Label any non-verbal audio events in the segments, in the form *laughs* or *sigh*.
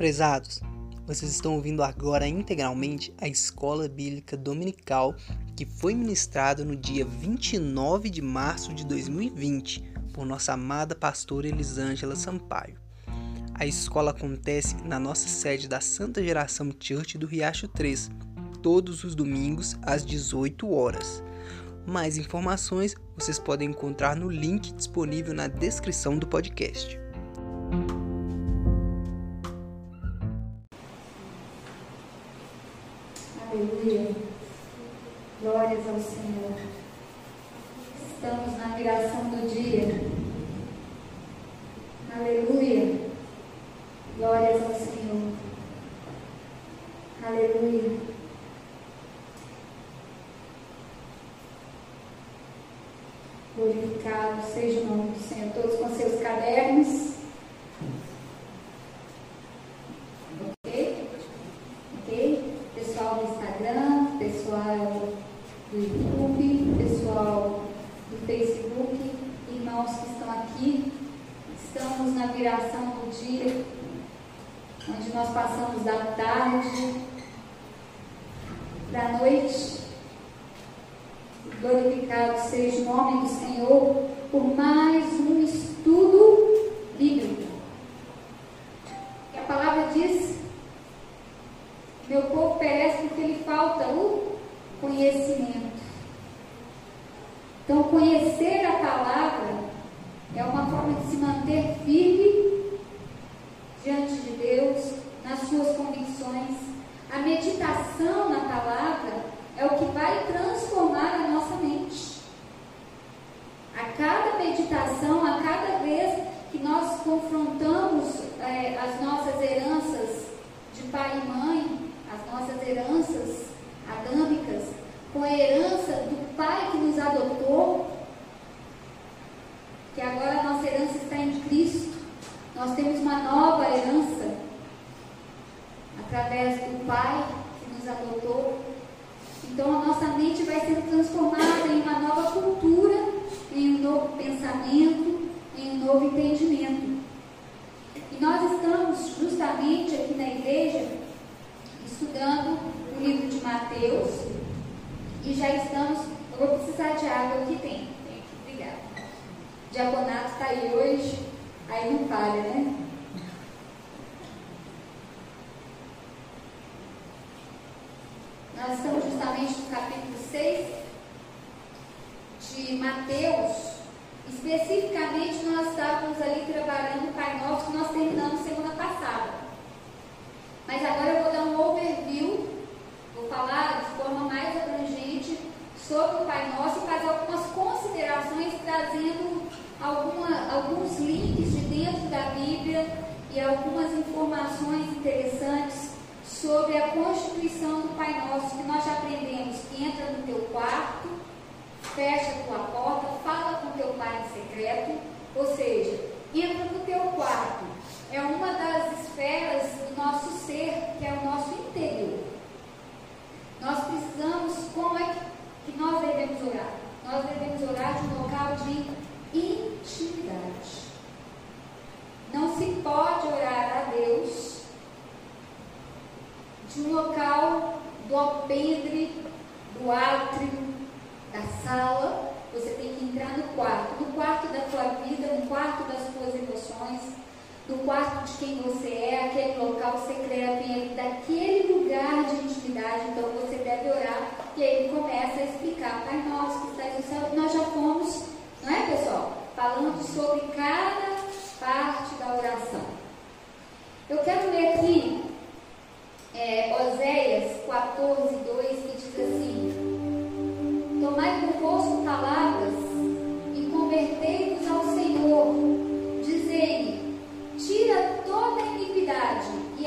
prezados, vocês estão ouvindo agora integralmente a Escola Bíblica Dominical que foi ministrada no dia 29 de março de 2020 por nossa amada pastora Elisângela Sampaio. A escola acontece na nossa sede da Santa Geração Church do Riacho 3, todos os domingos às 18 horas. Mais informações vocês podem encontrar no link disponível na descrição do podcast.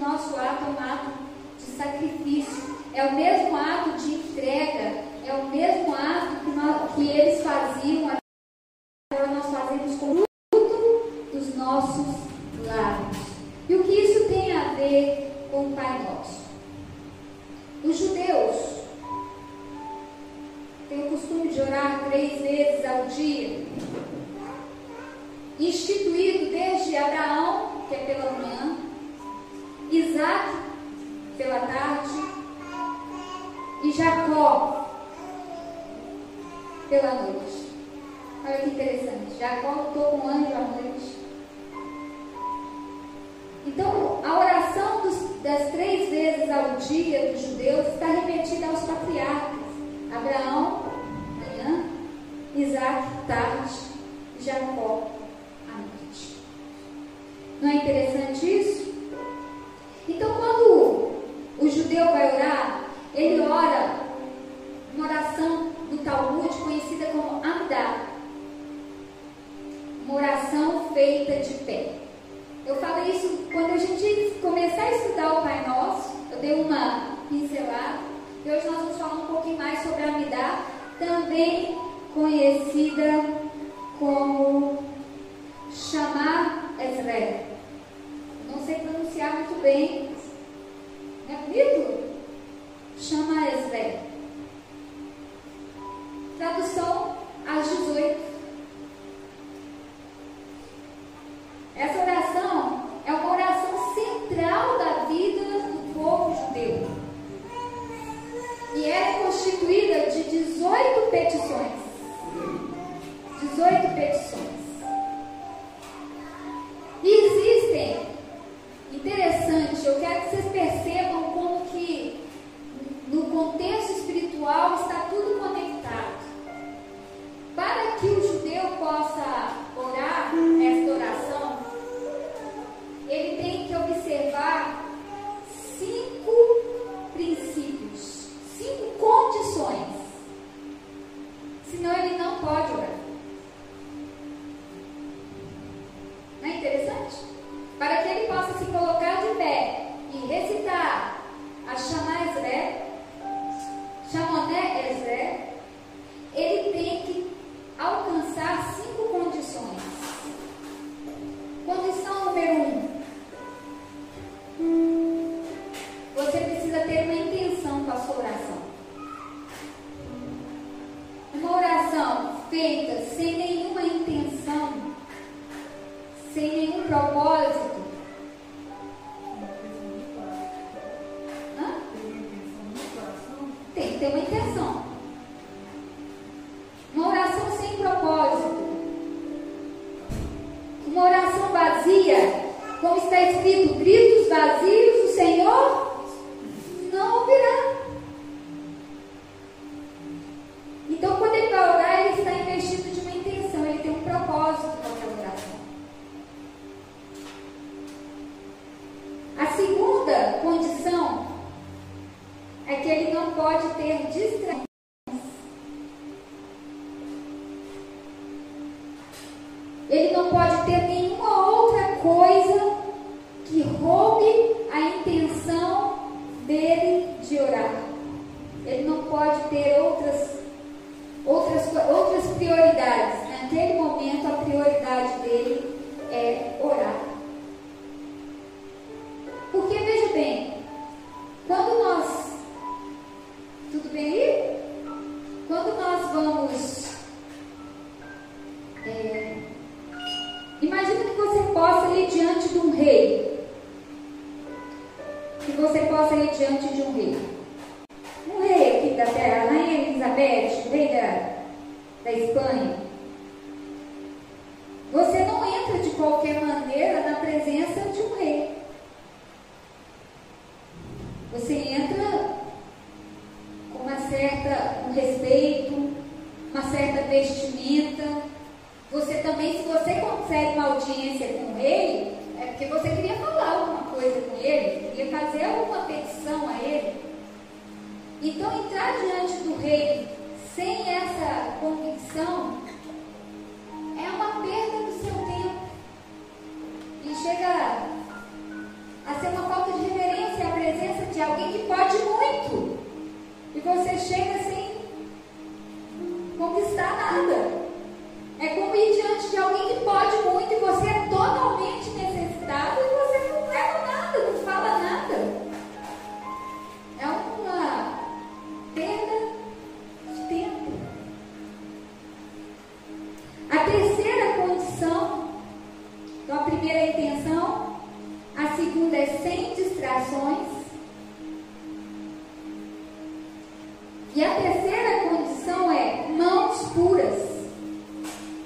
nosso ato é um ato de sacrifício, é o mesmo ato de entrega, é o mesmo ato que, eles faziam, agora nós fazemos com o fruto dos nossos lábios. E o que isso tem a ver com o Pai Nosso? Os judeus têm o costume de orar três vezes ao dia, instituído desde Abraão, que é pela manhã, Isaac pela tarde e Jacó pela noite. Olha que interessante. Jacó lutou com um anjo à noite. Então, a oração dos, das três vezes ao dia dos judeus está repetida aos patriarcas: Abraão, manhã, Isaac, tarde, Jacó, à noite. Não é interessante isso? E a terceira condição é mãos puras.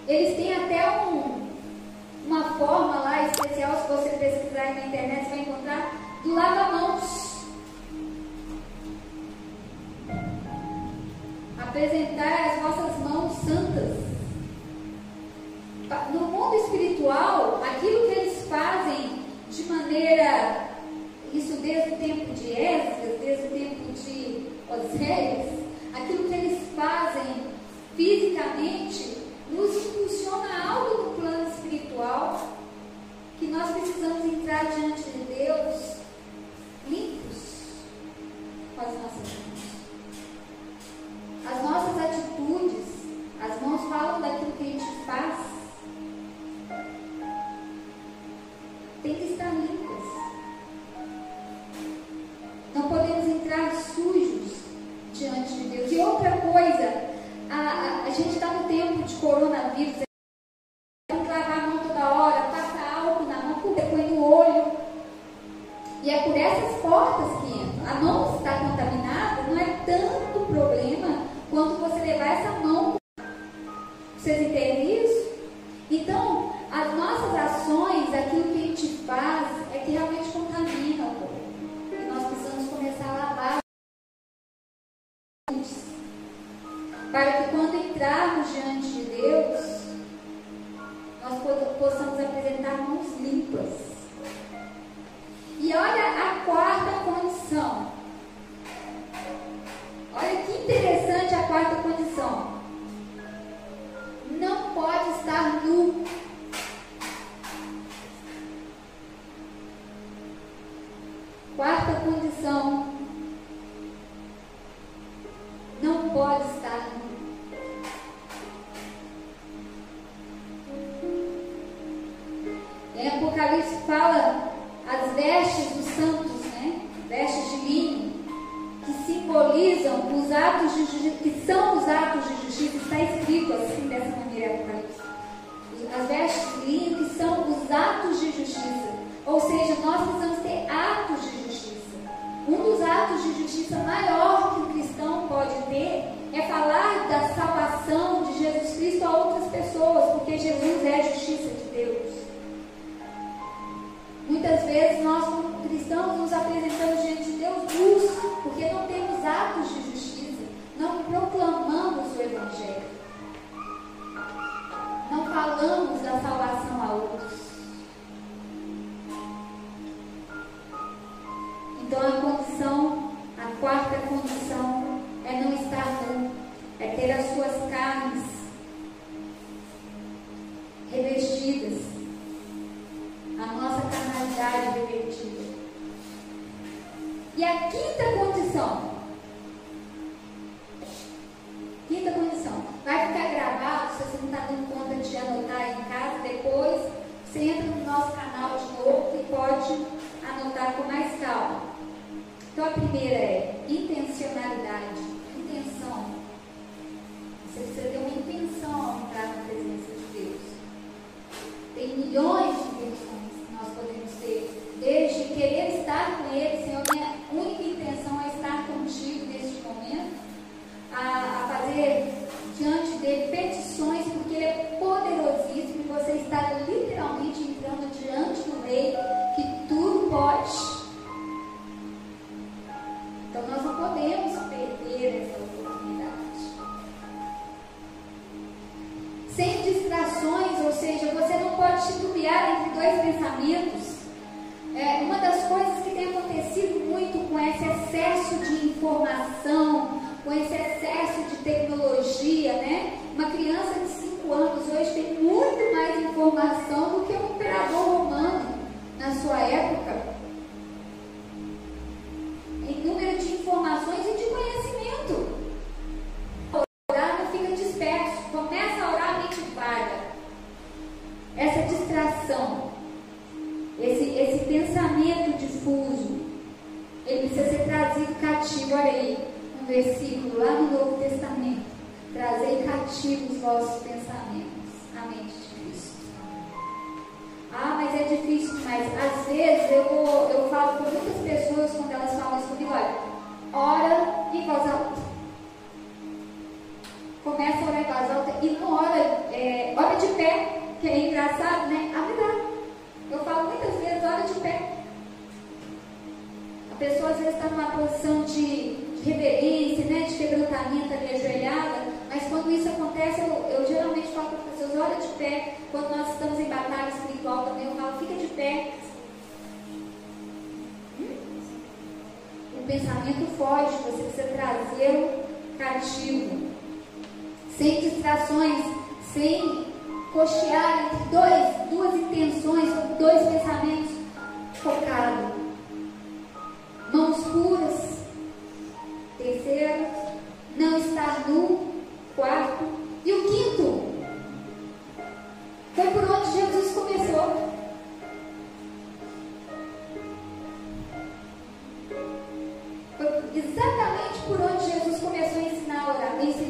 Eles têm até um, uma forma lá especial, se você pesquisar na internet, você vai encontrar, do lava-mãos. Para que quando entrarmos diante de Deus, nós possamos apresentar mãos limpas. E olha a quarta condição. Olha que interessante a quarta condição. Não pode estar nu. Quarta condição. Pode estar. Em Apocalipse fala as vestes dos santos, né? Vestes de linho, que simbolizam os atos de justiça, que são os atos de justiça, está escrito assim dessa maneira Apocalipse. As vestes de linho que são os atos de justiça. Ou seja, nós precisamos ter atos de justiça. Um dos atos de justiça maior que o cristão pode ter é falar da salvação de Jesus Cristo a outras pessoas, porque Jesus é a justiça de Deus. Muitas vezes nós, como cristãos, nos apresentamos diante de Deus nus, porque não temos atos de justiça, não proclamamos o Evangelho, não falamos da salvação a outros. Então a condição, a quarta condição é não estar nu, é ter as suas carnes revestidas a nossa carnalidade revertida. E a quinta Então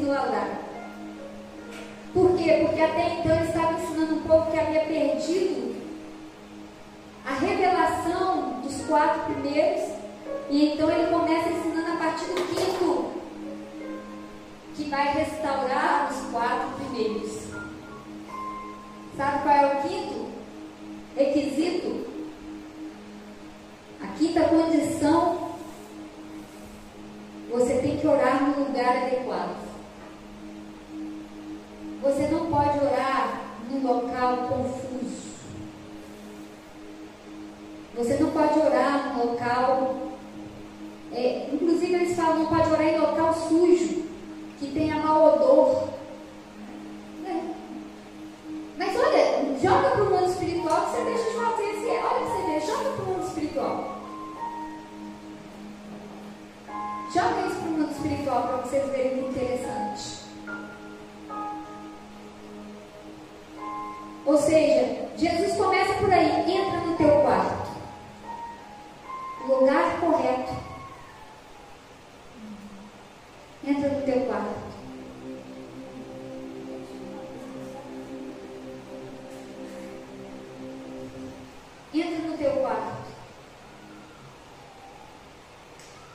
ensinou. Por quê? Porque até então ele estava ensinando um povo que havia perdido a revelação dos quatro primeiros. E então ele começa ensinando a partir do quinto, que vai restaurar os quatro primeiros. Sabe qual é o quinto requisito? A quinta condição, você tem que orar no lugar adequado. Você não pode orar num local confuso. Você não pode orar num local. É, inclusive eles falam, não pode orar em local sujo, que tenha mau odor. É. Mas olha, joga para o mundo espiritual que você deixa de fazer esse. Olha para você ver, joga para o mundo espiritual. Joga isso para o mundo espiritual para vocês verem que interessante. Ou seja, Jesus começa por aí, entra no teu quarto. Lugar correto. Entra no teu quarto. Entra no teu quarto.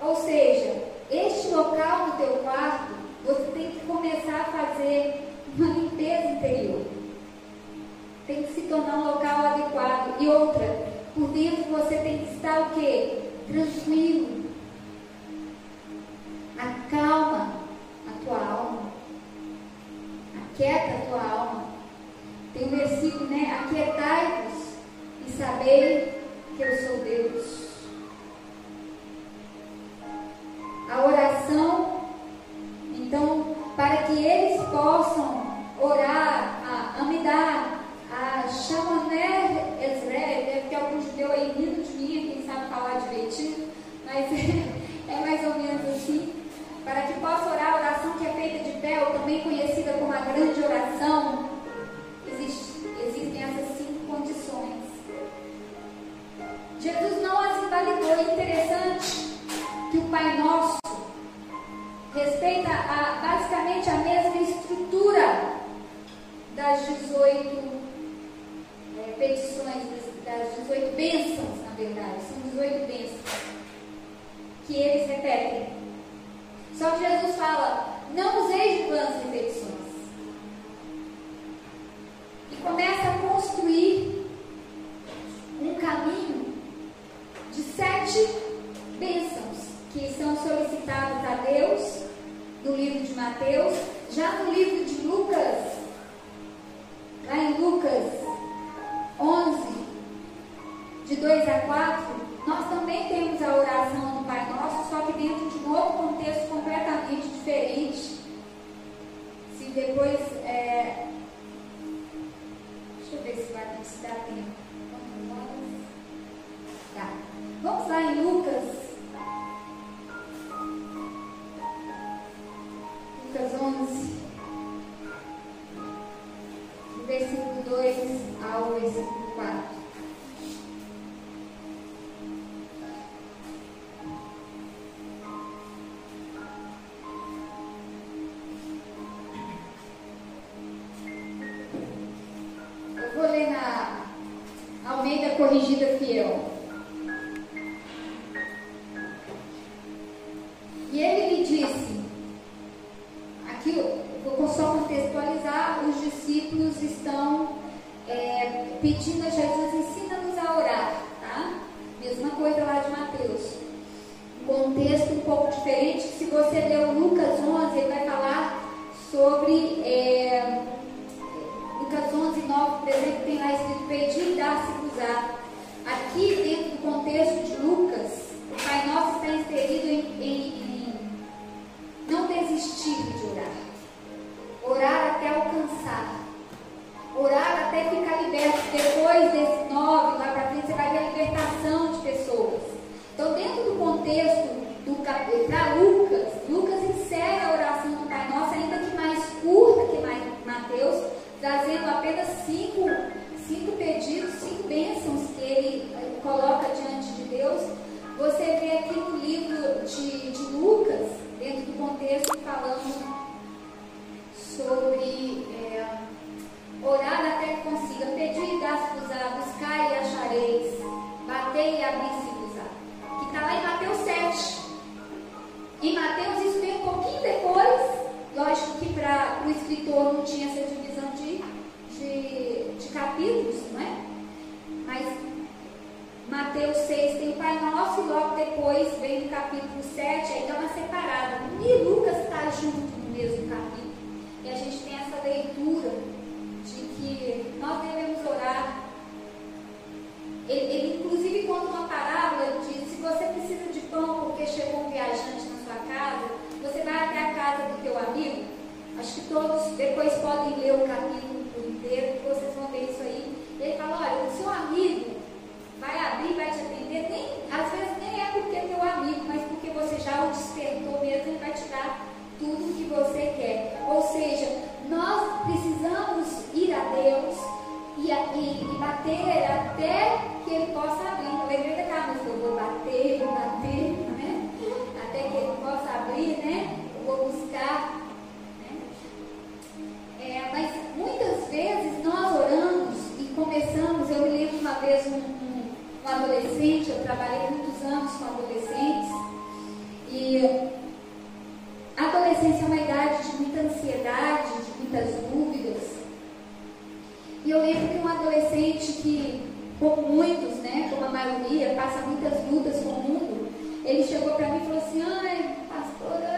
Ou seja, este local no teu quarto, você tem que começar a fazer uma limpeza interior. Um local adequado. E outra, por dentro você tem que estar o quê? Tranquilo. Acalma a tua alma. Aquieta a tua alma. Tem um versículo, né? Aquietai-vos e sabei que eu sou Deus. A oração, então, para que eles possam orar, a, dar a chamané Ezreia, deve ter algum judeu aí rindo de mim, quem sabe falar direitinho, mas *laughs* é mais ou menos assim. Para que possa orar a oração que é feita de pé, ou também conhecida como a grande oração, existe, existem essas cinco condições. Jesus não as invalidou. É interessante que o Pai Nosso respeita a, basicamente a mesma estrutura das 18 é, petições, das 18 bênçãos, na verdade, são 18 bênçãos que eles repetem. Só que Jesus fala: não useis de vãs repetições. E começa a construir um caminho de sete bênçãos que são solicitadas a Deus no livro de Mateus, já no livro de Lucas, lá em Lucas 2 a 4, nós também temos a oração do Pai Nosso, só que dentro de um outro contexto completamente diferente. Se depois. e, e bater até que ele possa abrir. Eu lembrei daquela música, eu vou bater, vou bater, né? Até que ele possa abrir, né? Eu vou buscar. Né? É, mas muitas vezes nós oramos e começamos, eu me lembro uma vez um, um, um adolescente, eu trabalhei muitos anos com adolescentes, e a adolescência é uma idade de muita ansiedade, de muitas dúvidas e eu lembro que um adolescente que, como muitos, né, como a maioria, passa muitas lutas com o mundo, ele chegou para mim e falou assim, ai, pastora,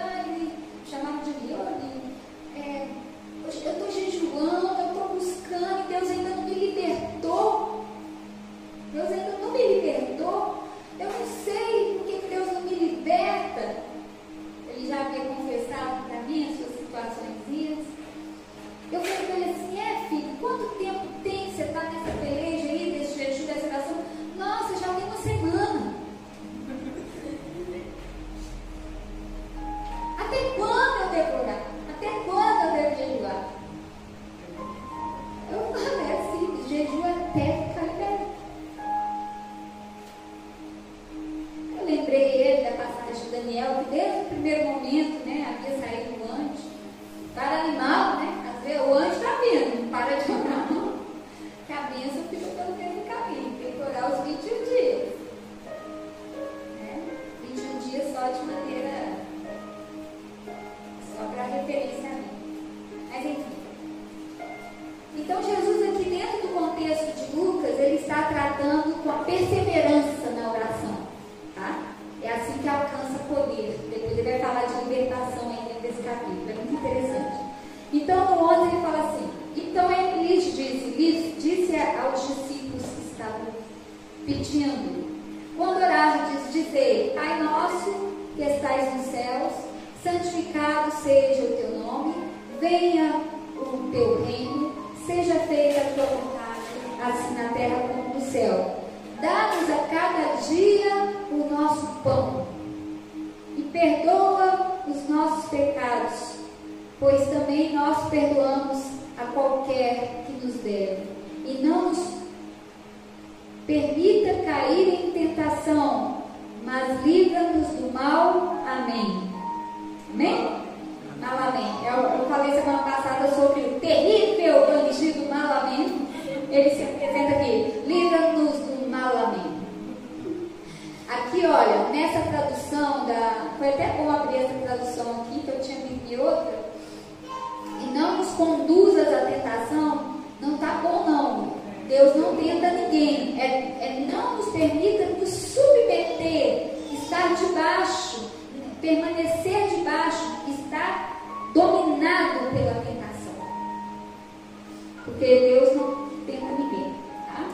Deus não tenta ninguém. É, é não nos permita nos submeter, estar debaixo, permanecer debaixo, estar dominado pela tentação. Porque Deus não tenta ninguém. Tá?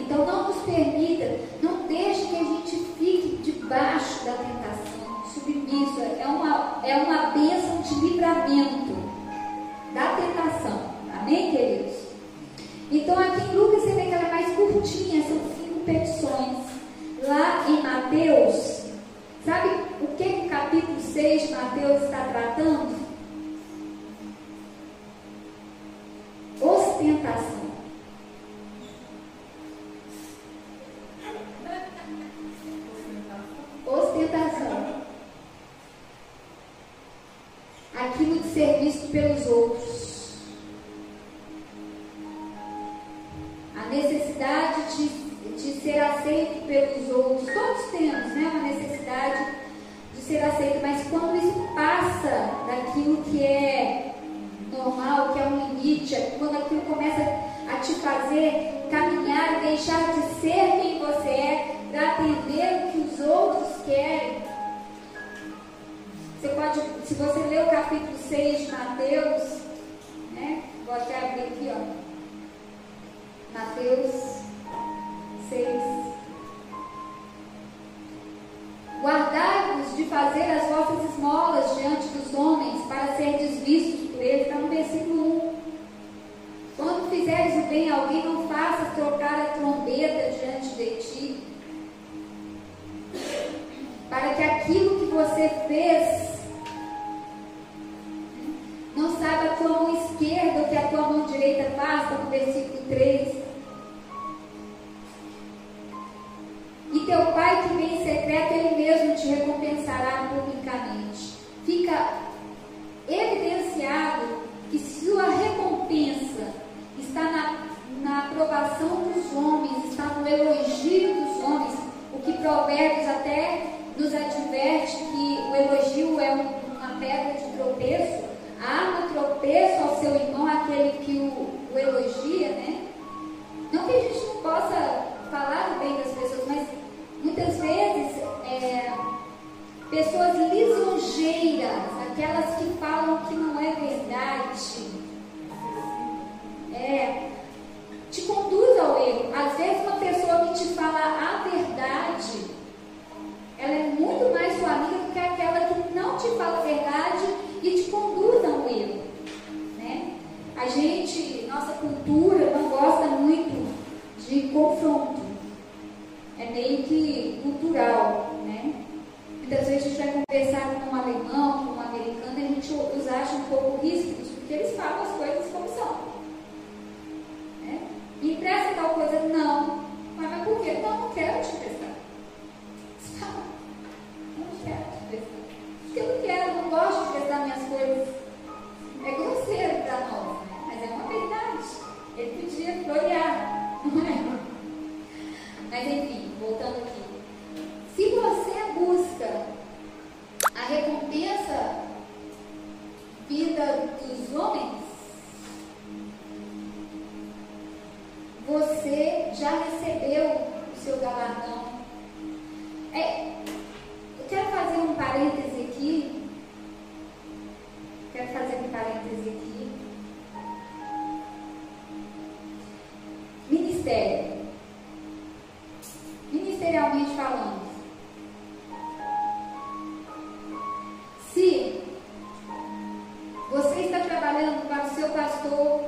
Então não nos permita, não deixe que a gente fique debaixo da tentação, submisso. É uma, é uma bênção de livramento da tentação. Amém, queridos? Então aqui em Lucas você vê que ela é mais curtinha, são cinco petições. Lá em Mateus, sabe o que o capítulo 6 de Mateus está tratando? Ostentação. Aqui, ó. Mateus 6. Guardai-vos de fazer as vossas esmolas diante dos homens, para ser desvistos por eles. Está no versículo 1. Quando fizeres o bem a alguém, não faças trocar a trombeta diante de ti, para que aquilo que você fez não saiba tua mão a tua mão direita está no versículo 3. Cultura não gosta muito de confronto. É meio que cultural. Né? Muitas vezes a gente vai conversar com um alemão, com um americano, e a gente os acha um pouco ríspidos, porque eles falam as coisas como são. Né? Me empresta tal coisa? Não. Mas, mas por quê? Não, não quero te emprestar. Não quero te emprestar. Porque eu não quero, vinda dos homens, você já recebeu o seu galardão. É, eu quero fazer um parêntese aqui. Quero fazer um parêntese aqui. Ministério. Ministerialmente falando. Se você está trabalhando para o seu pastor,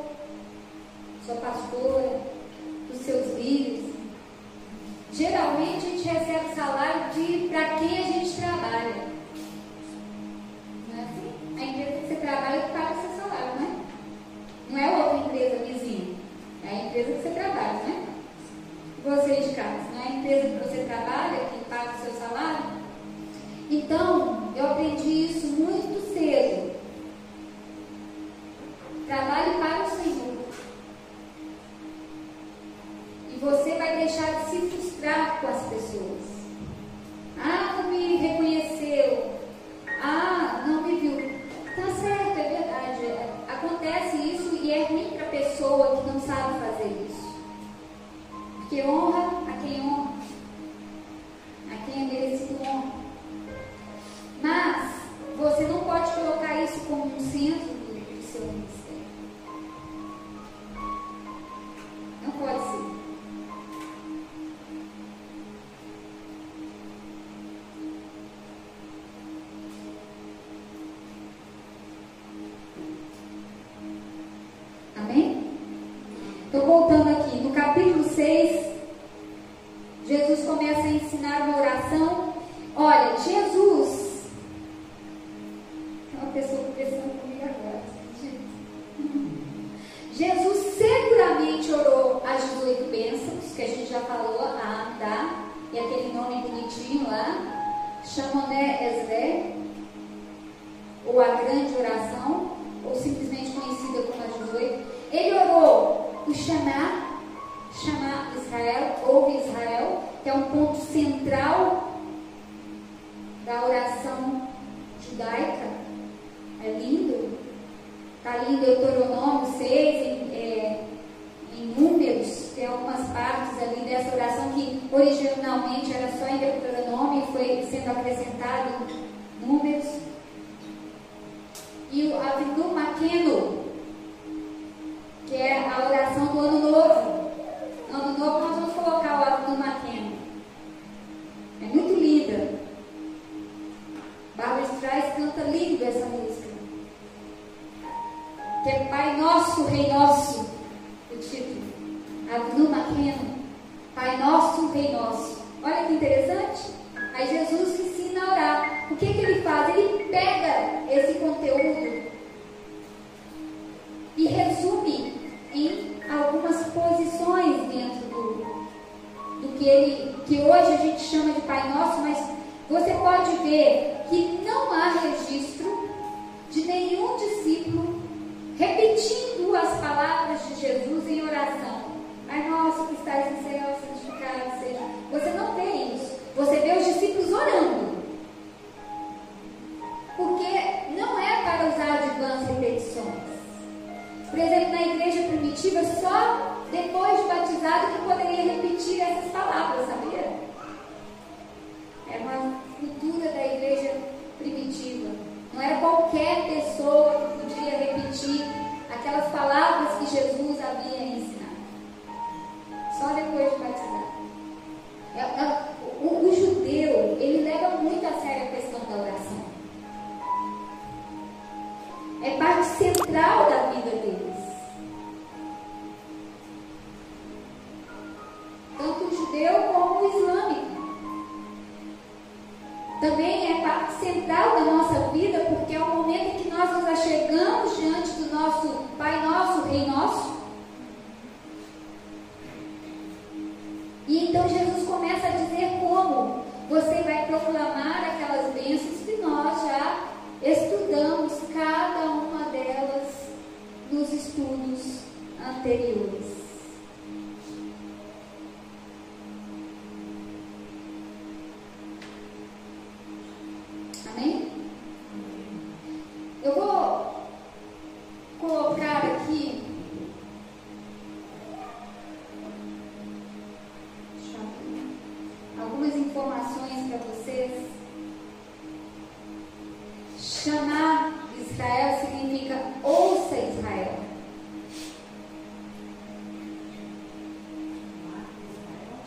sua pastora, os seus líderes, geralmente a gente recebe salário de para quem a gente trabalha. Não é assim? A empresa que você trabalha paga o seu salário, não é? Não é outra empresa vizinha. É a empresa que você trabalha, né? Você de casa, não é a empresa que você trabalha que paga o seu salário? Então, eu aprendi isso chamar Israel, ouve Israel, que é um ponto central da oração judaica. É lindo. Está ali em Deuteronômio 6, em, é, em Números, tem algumas partes ali dessa oração que originalmente era só em Deuteronômio e foi sendo acrescentado em Números. E o Avidu Maqueno, que é a oração do Ano Novo. Ano novo nós vamos colocar o ato do. É muito linda. Bárbara Streisand canta lindo essa música. Que é Pai Nosso, Rei Nosso. O título. Avnu Maquena. Pai Nosso, Rei Nosso. Olha que interessante. Aí Jesus ensina a orar. O que, que ele faz? Ele pega esse conteúdo e resume em algumas posições dentro do, do que ele, que hoje a gente chama de Pai Nosso, mas você pode ver que não há registro de nenhum discípulo repetindo as palavras de Jesus em oração. Pai nosso que estás no céu, santificado seja. Você não tem isso. Você vê os discípulos orando. Porque não é para usar de vãs repetições. Por exemplo, na igreja primitiva, só depois de batizado que poderia repetir essas palavras,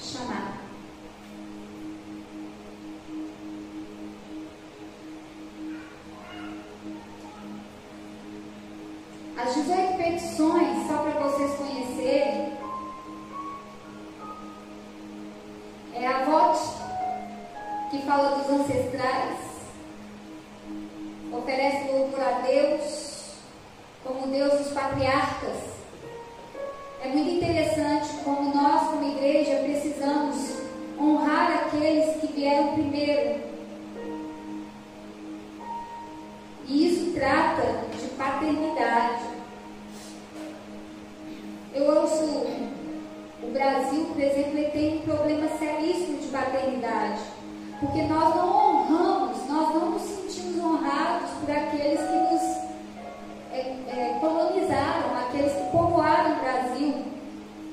Chamar. As 18 petições, só para vocês conhecerem, é a vote que fala dos ancestrais, oferece louvor a Deus como Deus dos patriarcas. Porque nós não honramos, nós não nos sentimos honrados por aqueles que nos é, é, colonizaram, aqueles que povoaram o Brasil.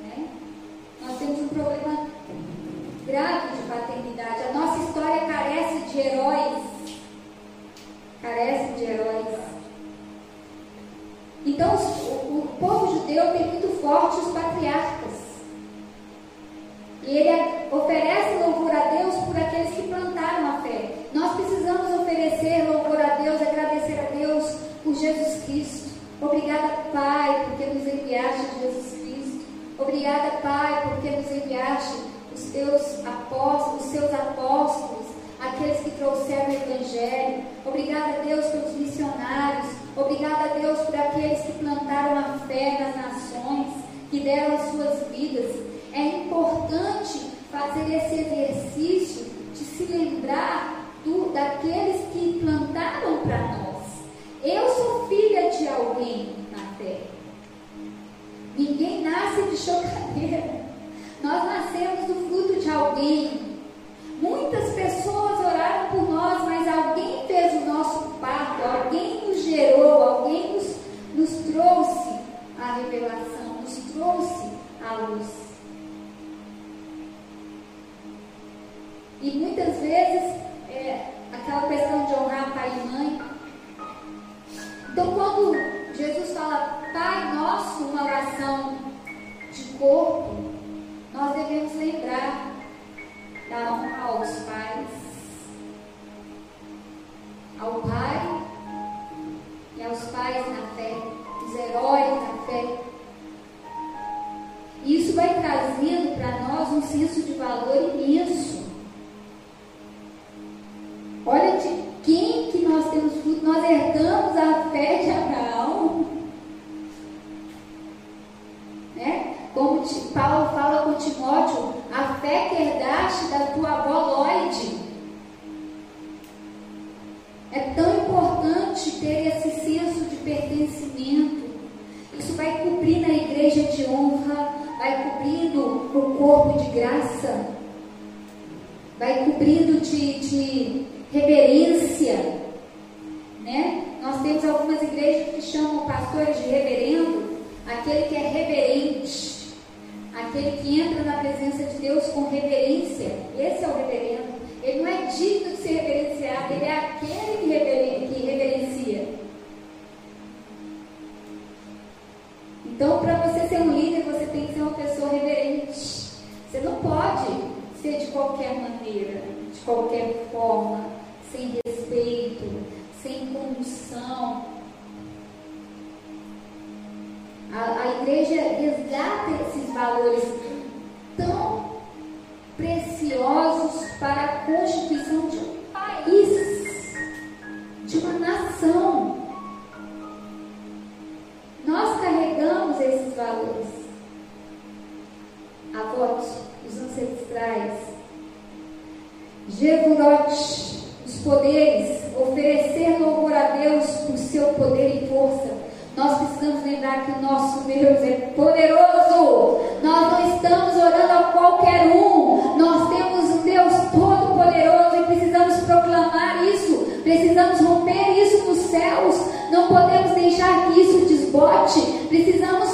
Né? Nós temos um problema grave de paternidade. A nossa história carece de heróis. Carece de heróis. Então, o, o povo judeu tem muito forte os patriarcas. E ele oferece louvor a Deus por aqueles que plantaram a fé. Nós precisamos oferecer louvor a Deus, agradecer a Deus por Jesus Cristo. Obrigada, Pai, porque nos enviaste Jesus Cristo. Obrigada, Pai, porque nos enviaste os teus apóstolos, os seus apóstolos, aqueles que trouxeram o Evangelho. Obrigada Deus pelos missionários. Obrigada Deus por aqueles que plantaram a fé nas nações, que deram as suas vidas. É importante fazer esse exercício de se lembrar do, daqueles que plantaram para nós. Eu sou filha de alguém na terra. Ninguém nasce de chocadeira. Nós nascemos do fruto de alguém. Muitas pessoas oraram por nós, mas alguém fez o nosso parto, alguém nos gerou, alguém nos, nos trouxe a revelação, nos trouxe a luz. E muitas vezes, é, aquela questão de honrar pai e mãe. Então, quando Jesus fala Pai Nosso, uma oração de corpo, nós devemos lembrar da honra aos pais, ao Pai e aos pais na fé, os heróis na fé. Isso vai trazendo para nós um senso de valor imenso. Olha de quem que nós temos fruto. Nós herdamos a fé de Abraão. Né? Como Paulo fala com Timóteo, a fé que herdaste da tua avó Lloyd. É tão importante ter esse senso de pertencimento. Isso vai cobrir na igreja de honra, vai cobrindo o corpo de graça, vai cobrindo de, de reverência. Deixar que isso desbote. Precisamos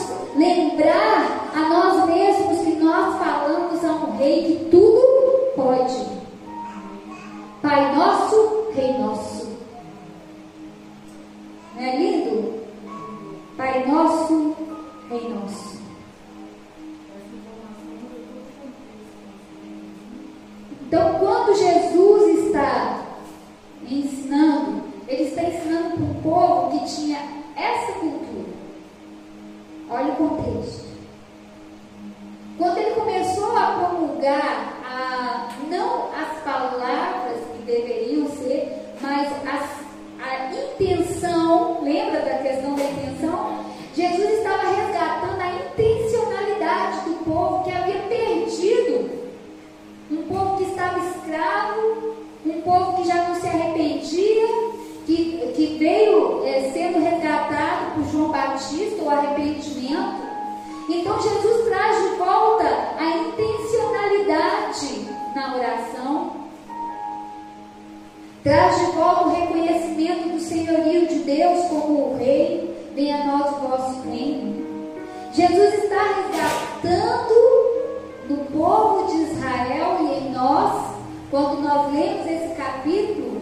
capítulo,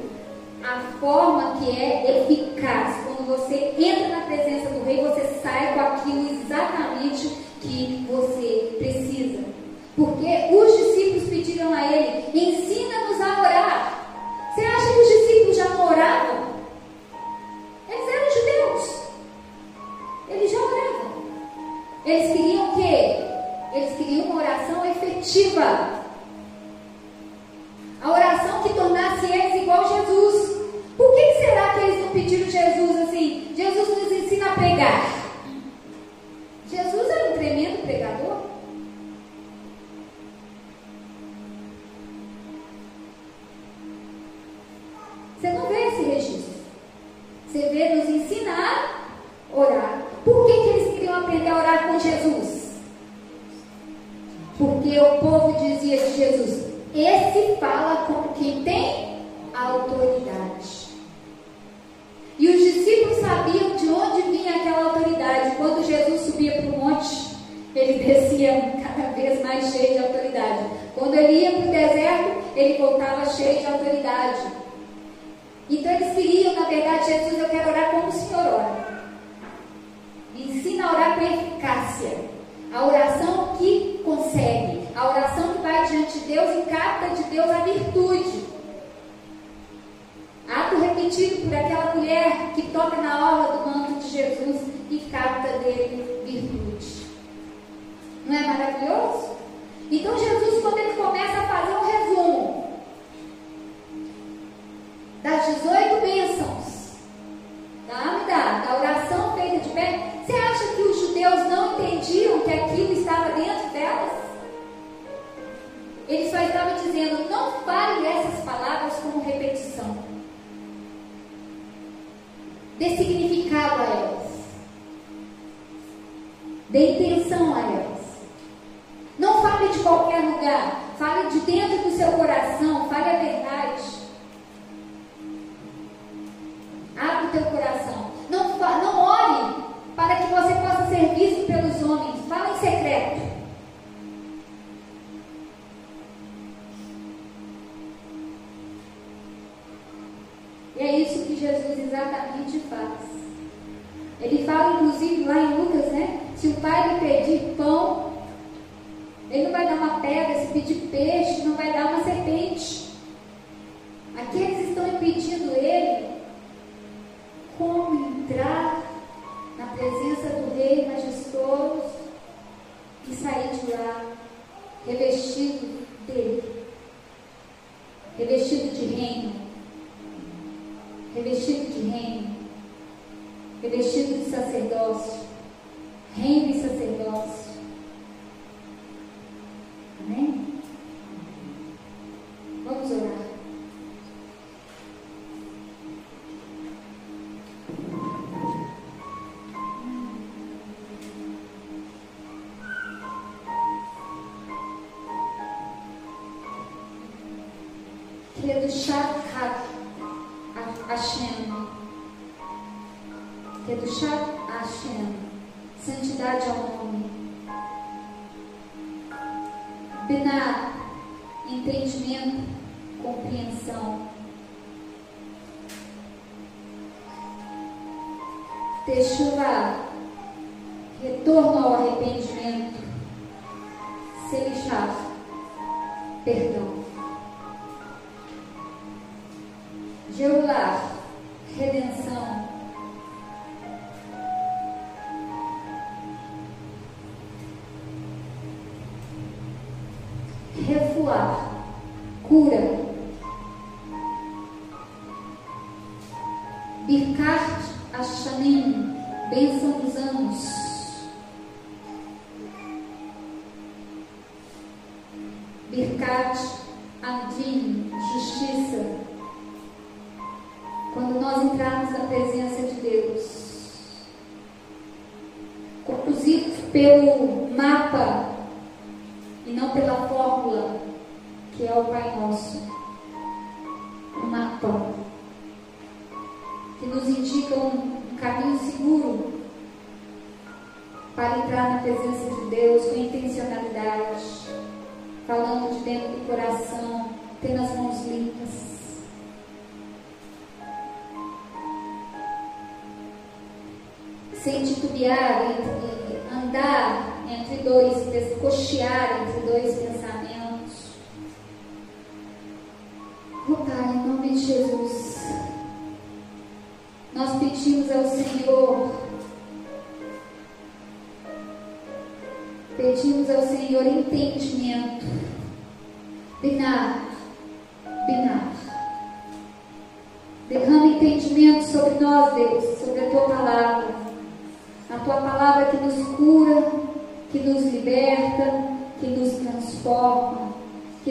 a forma que é eficaz. Quando você entra na presença do rei, você sai com aquilo exatamente que você Ato repetido por aquela mulher que toca na orla do manto de Jesus e capta dele virtude. Não é maravilhoso? Então Jesus, quando Dê significado a elas. Dê intenção a elas. Não fale de qualquer lugar. Fale de dentro do seu coração. Fale a verdade. Fala, inclusive, lá em Lucas, né? Se o pai lhe pedir pão, ele não vai dar uma pedra. Se pedir peixe, não vai dar uma serpente. Aqui eles estão impedindo ele como entrar na presença do Rei majestoso e sair de lá revestido dele, revestido de reino, revestido de reino, revestido de sacerdócio, reino e sacerdócio. Nós entrarmos na presença de Deus, conduzidos pelo mapa entre, andar entre dois, descochear entre dois pensamentos. Oh Pai, em nome de Jesus, nós pedimos ao Senhor,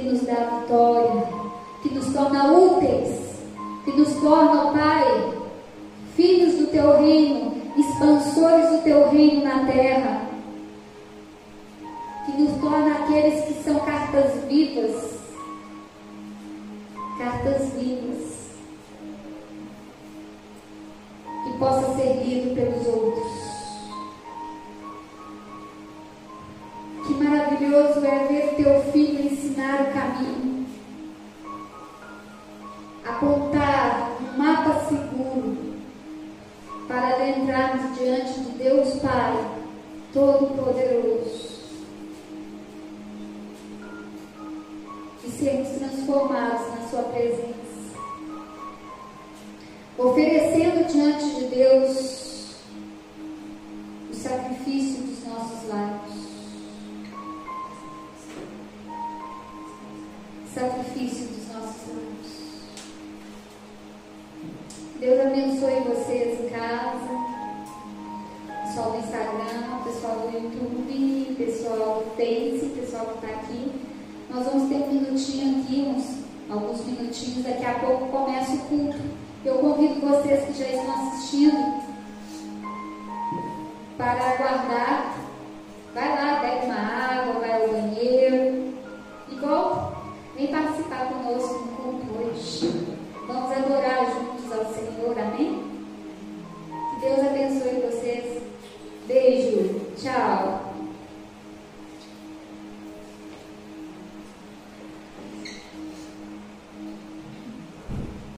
que nos dá vitória, que nos torna úteis, que nos torna, Pai, filhos do teu reino, expansores do teu reino na terra, que nos torna aqueles que são cartas vivas, cartas vivas, que possa ser